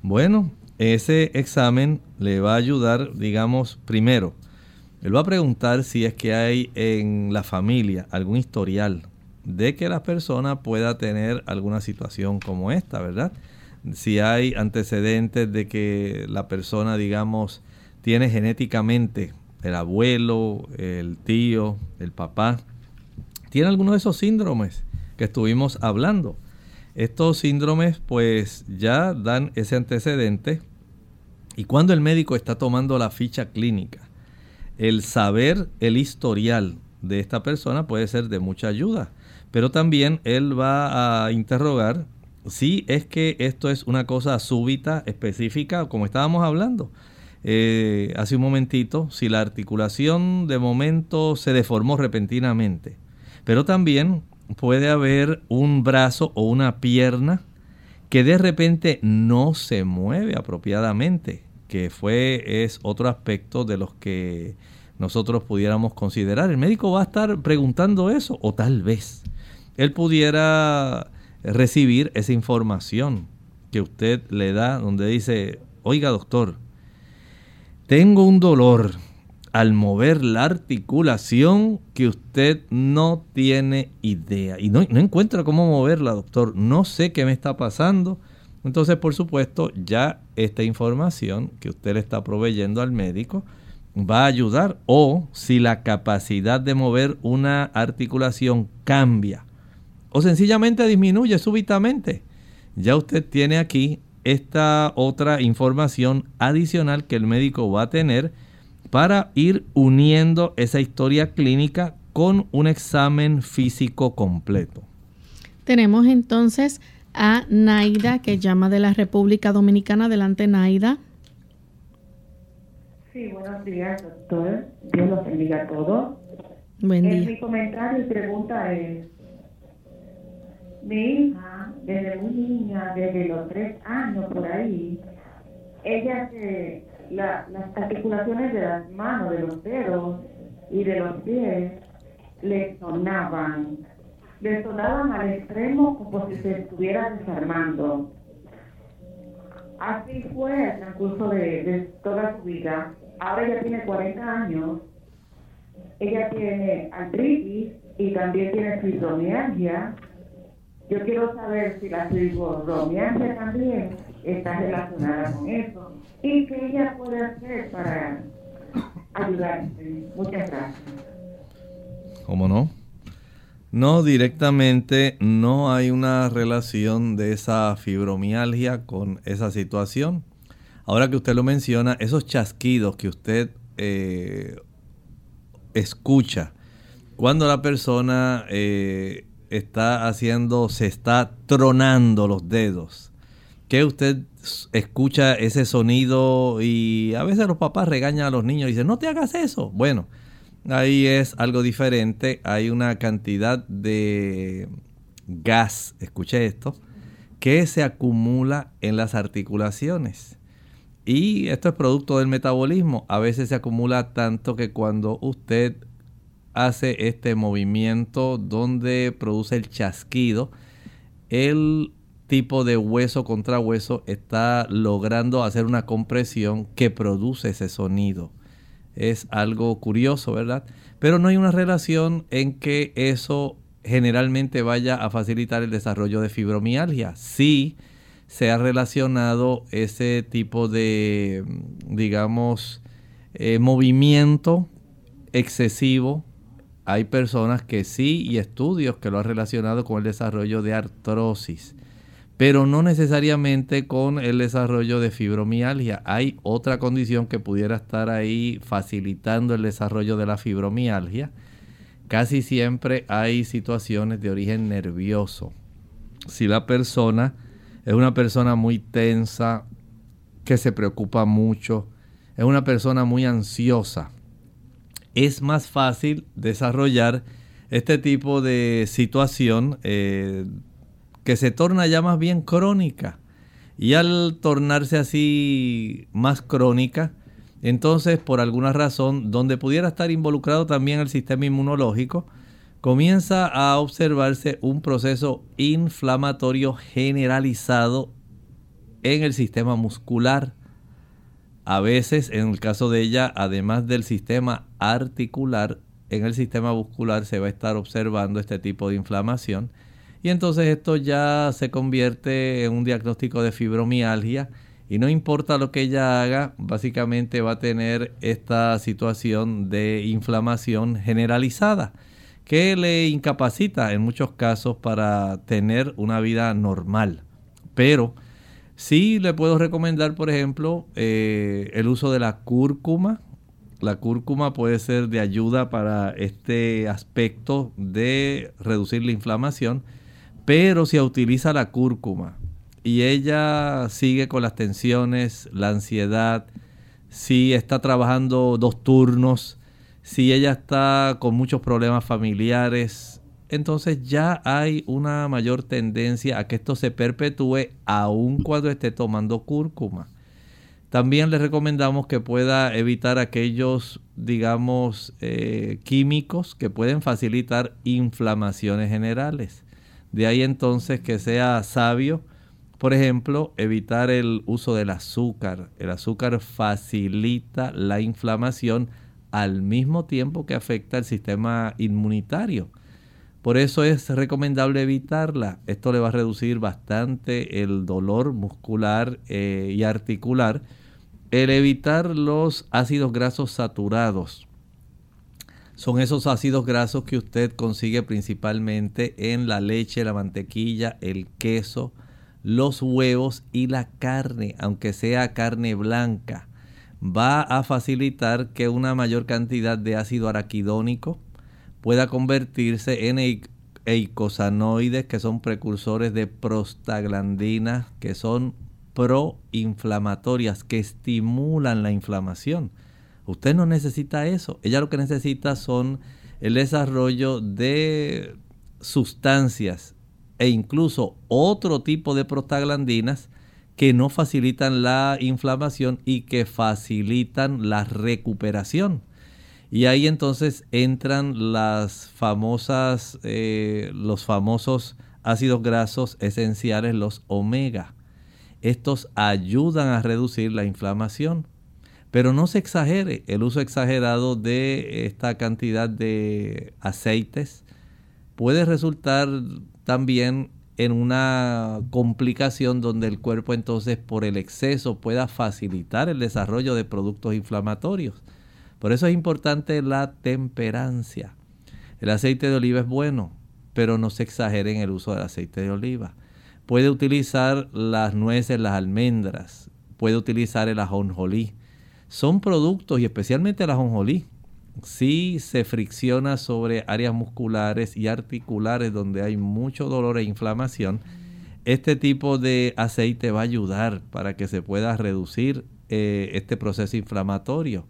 Bueno, ese examen le va a ayudar, digamos, primero, él va a preguntar si es que hay en la familia algún historial de que la persona pueda tener alguna situación como esta, ¿verdad? Si hay antecedentes de que la persona, digamos, tiene genéticamente el abuelo, el tío, el papá, tiene alguno de esos síndromes que estuvimos hablando. Estos síndromes pues ya dan ese antecedente y cuando el médico está tomando la ficha clínica, el saber el historial de esta persona puede ser de mucha ayuda, pero también él va a interrogar si es que esto es una cosa súbita, específica, como estábamos hablando. eh, hace un momentito, si la articulación de momento se deformó repentinamente, pero también puede haber un brazo o una pierna que de repente no se mueve apropiadamente, que fue es otro aspecto de los que nosotros pudiéramos considerar. El médico va a estar preguntando eso o tal vez él pudiera recibir esa información que usted le da donde dice, oiga doctor, tengo un dolor al mover la articulación que usted no tiene idea. Y no, no encuentra cómo moverla, doctor. No sé qué me está pasando. Entonces, por supuesto, ya esta información que usted le está proveyendo al médico va a ayudar. O si la capacidad de mover una articulación cambia o sencillamente disminuye súbitamente, ya usted tiene aquí esta otra información adicional que el médico va a tener para ir uniendo esa historia clínica con un examen físico completo. Tenemos entonces a Naida que llama de la República Dominicana. Adelante, Naida. Sí, buenos días, doctor. Dios los bendiga a todos. Buen día. mi comentario y pregunta es, mi hija, desde muy niña, desde los tres años por ahí, ella se, las articulaciones de las manos, de los dedos y de los pies le sonaban, le sonaban al extremo como si se estuviera desarmando. Así fue el transcurso de, toda su vida. Ahora ella tiene 40 años, ella tiene artritis y también tiene fibromialgia yo quiero saber si la fibromialgia también está relacionada con eso y qué ella puede hacer para ayudarse. Muchas gracias. ¿Cómo no? No, directamente no hay una relación de esa fibromialgia con esa situación. Ahora que usted lo menciona, esos chasquidos que usted eh, escucha cuando la persona eh, está haciendo, se está tronando los dedos. Que usted escucha ese sonido y a veces los papás regañan a los niños y dicen, no te hagas eso. Bueno, ahí es algo diferente. Hay una cantidad de gas, escuche esto, que se acumula en las articulaciones. Y esto es producto del metabolismo. A veces se acumula tanto que cuando usted hace este movimiento donde produce el chasquido, el tipo de hueso contra hueso está logrando hacer una compresión que produce ese sonido. Es algo curioso, ¿verdad? Pero no hay una relación en que eso generalmente vaya a facilitar el desarrollo de fibromialgia. Sí se ha relacionado ese tipo de, digamos, eh, movimiento excesivo hay personas que sí y estudios que lo han relacionado con el desarrollo de artrosis, pero no necesariamente con el desarrollo de fibromialgia. Hay otra condición que pudiera estar ahí facilitando el desarrollo de la fibromialgia. Casi siempre hay situaciones de origen nervioso. Si la persona es una persona muy tensa, que se preocupa mucho, es una persona muy ansiosa, es más fácil desarrollar este tipo de situación eh, que se torna ya más bien crónica. Y al tornarse así más crónica, entonces por alguna razón, donde pudiera estar involucrado también el sistema inmunológico, comienza a observarse un proceso inflamatorio generalizado en el sistema muscular. A veces, en el caso de ella, además del sistema articular, en el sistema muscular se va a estar observando este tipo de inflamación. Y entonces esto ya se convierte en un diagnóstico de fibromialgia. Y no importa lo que ella haga, básicamente va a tener esta situación de inflamación generalizada que le incapacita en muchos casos para tener una vida normal. Pero Sí le puedo recomendar, por ejemplo, eh, el uso de la cúrcuma. La cúrcuma puede ser de ayuda para este aspecto de reducir la inflamación, pero si utiliza la cúrcuma y ella sigue con las tensiones, la ansiedad, si está trabajando dos turnos, si ella está con muchos problemas familiares, entonces ya hay una mayor tendencia a que esto se perpetúe aun cuando esté tomando cúrcuma. También le recomendamos que pueda evitar aquellos, digamos, eh, químicos que pueden facilitar inflamaciones generales. De ahí entonces que sea sabio por ejemplo, evitar el uso del azúcar. El azúcar facilita la inflamación al mismo tiempo que afecta el sistema inmunitario. Por eso es recomendable evitarla. Esto le va a reducir bastante el dolor muscular eh, y articular. El evitar los ácidos grasos saturados. Son esos ácidos grasos que usted consigue principalmente en la leche, la mantequilla, el queso, los huevos y la carne, aunque sea carne blanca, va a facilitar que una mayor cantidad de ácido araquidónico pueda convertirse en eicosanoides, que son precursores de prostaglandinas, que son proinflamatorias, que estimulan la inflamación. Usted no necesita eso. Ella lo que necesita son el desarrollo de sustancias e incluso otro tipo de prostaglandinas que no facilitan la inflamación y que facilitan la recuperación. Y ahí entonces entran las famosas, eh, los famosos ácidos grasos esenciales, los omega. Estos ayudan a reducir la inflamación. Pero no se exagere el uso exagerado de esta cantidad de aceites. Puede resultar también en una complicación donde el cuerpo entonces por el exceso pueda facilitar el desarrollo de productos inflamatorios. Por eso es importante la temperancia. El aceite de oliva es bueno, pero no se exagere en el uso del aceite de oliva. Puede utilizar las nueces, las almendras, puede utilizar el ajonjolí. Son productos y especialmente el ajonjolí si se fricciona sobre áreas musculares y articulares donde hay mucho dolor e inflamación, este tipo de aceite va a ayudar para que se pueda reducir eh, este proceso inflamatorio.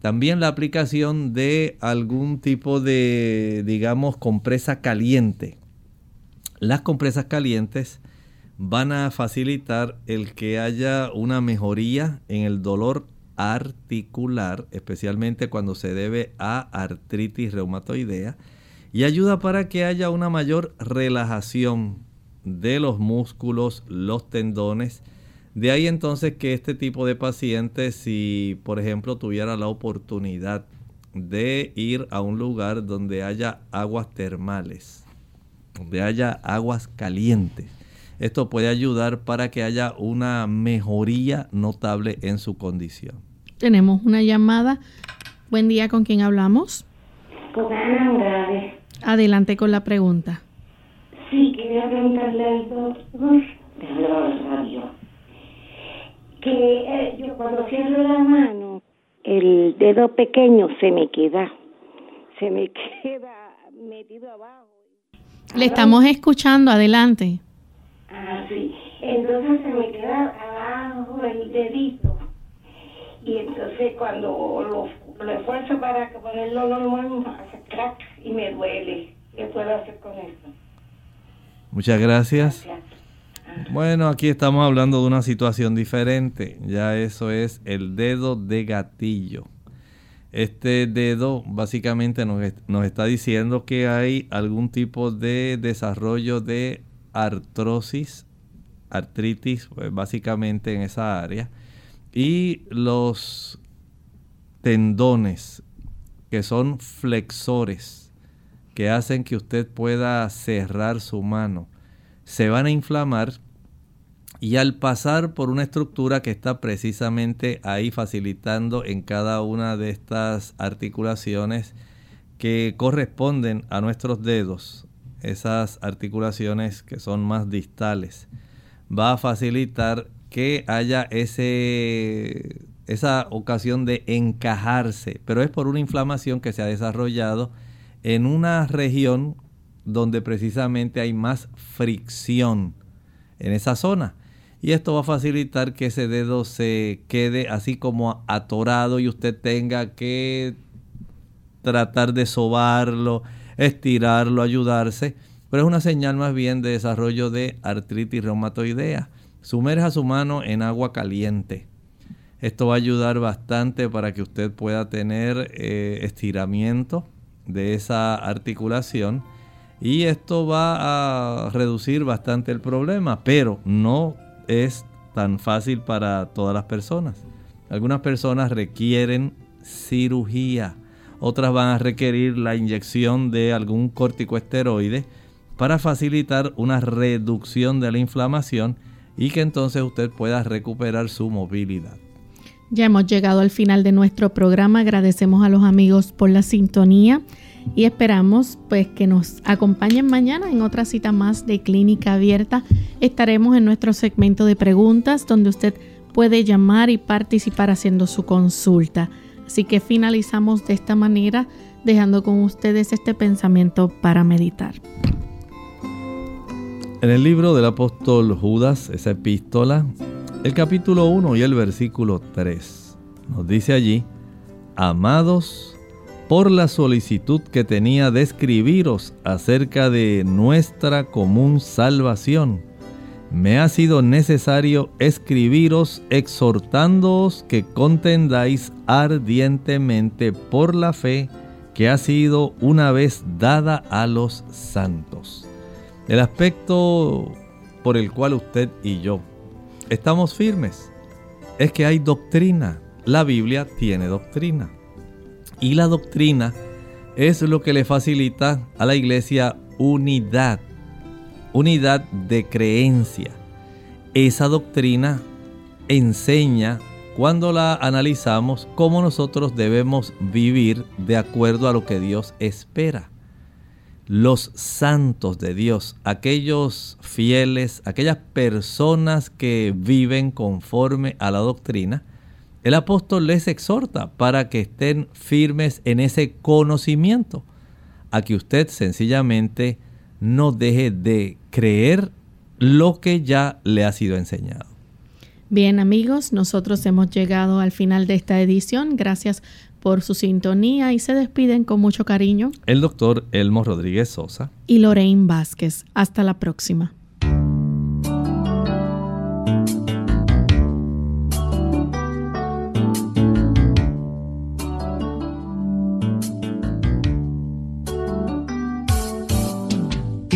También la aplicación de algún tipo de, digamos, compresa caliente. Las compresas calientes van a facilitar el que haya una mejoría en el dolor articular, especialmente cuando se debe a artritis reumatoidea, y ayuda para que haya una mayor relajación de los músculos, los tendones. De ahí entonces que este tipo de pacientes, si por ejemplo tuviera la oportunidad de ir a un lugar donde haya aguas termales, donde haya aguas calientes, esto puede ayudar para que haya una mejoría notable en su condición. Tenemos una llamada. Buen día, ¿con quién hablamos? Con Ana Morales. Adelante con la pregunta. Sí, quería preguntarle al doctor, de radio, que eh, yo cuando cierro la mano, el dedo pequeño se me queda, se me queda metido abajo. Le estamos escuchando, adelante. Ah, sí. Entonces se me queda abajo el dedito y entonces cuando lo, lo esfuerzo para ponerlo normal, hace crack y me duele. ¿Qué puedo hacer con eso? Muchas gracias. Bueno, aquí estamos hablando de una situación diferente. Ya eso es el dedo de gatillo. Este dedo básicamente nos, está diciendo que hay algún tipo de desarrollo de artrosis, artritis, pues básicamente en esa área. Y los tendones que son flexores que hacen que usted pueda cerrar su mano. Se van a inflamar y al pasar por una estructura que está precisamente ahí facilitando en cada una de estas articulaciones que corresponden a nuestros dedos, esas articulaciones que son más distales, va a facilitar que haya ese, esa ocasión de encajarse, pero es por una inflamación que se ha desarrollado en una región donde precisamente hay más fricción en esa zona. Y esto va a facilitar que ese dedo se quede así como atorado y usted tenga que tratar de sobarlo, estirarlo, ayudarse, pero es una señal más bien de desarrollo de artritis reumatoidea. Sumerja su mano en agua caliente. Esto va a ayudar bastante para que usted pueda tener eh, estiramiento de esa articulación y esto va a reducir bastante el problema, pero no es tan fácil para todas las personas. Algunas personas requieren cirugía, otras van a requerir la inyección de algún corticoesteroide para facilitar una reducción de la inflamación y que entonces usted pueda recuperar su movilidad. Ya hemos llegado al final de nuestro programa. Agradecemos a los amigos por la sintonía y esperamos pues que nos acompañen mañana en otra cita más de Clínica Abierta. Estaremos en nuestro segmento de preguntas donde usted puede llamar y participar haciendo su consulta. Así que finalizamos de esta manera dejando con ustedes este pensamiento para meditar. En el libro del apóstol Judas, esa epístola, el capítulo 1 y el versículo 3, nos dice allí, amados, por la solicitud que tenía de escribiros acerca de nuestra común salvación, me ha sido necesario escribiros exhortándoos que contendáis ardientemente por la fe que ha sido una vez dada a los santos. El aspecto por el cual usted y yo estamos firmes es que hay doctrina. La Biblia tiene doctrina. Y la doctrina es lo que le facilita a la iglesia unidad, unidad de creencia. Esa doctrina enseña, cuando la analizamos, cómo nosotros debemos vivir de acuerdo a lo que Dios espera. Los santos de Dios, aquellos fieles, aquellas personas que viven conforme a la doctrina, el apóstol les exhorta para que estén firmes en ese conocimiento, a que usted sencillamente no deje de creer lo que ya le ha sido enseñado. Bien amigos, nosotros hemos llegado al final de esta edición. Gracias por su sintonía y se despiden con mucho cariño. El doctor Elmo Rodríguez Sosa y Lorraine Vázquez. Hasta la próxima.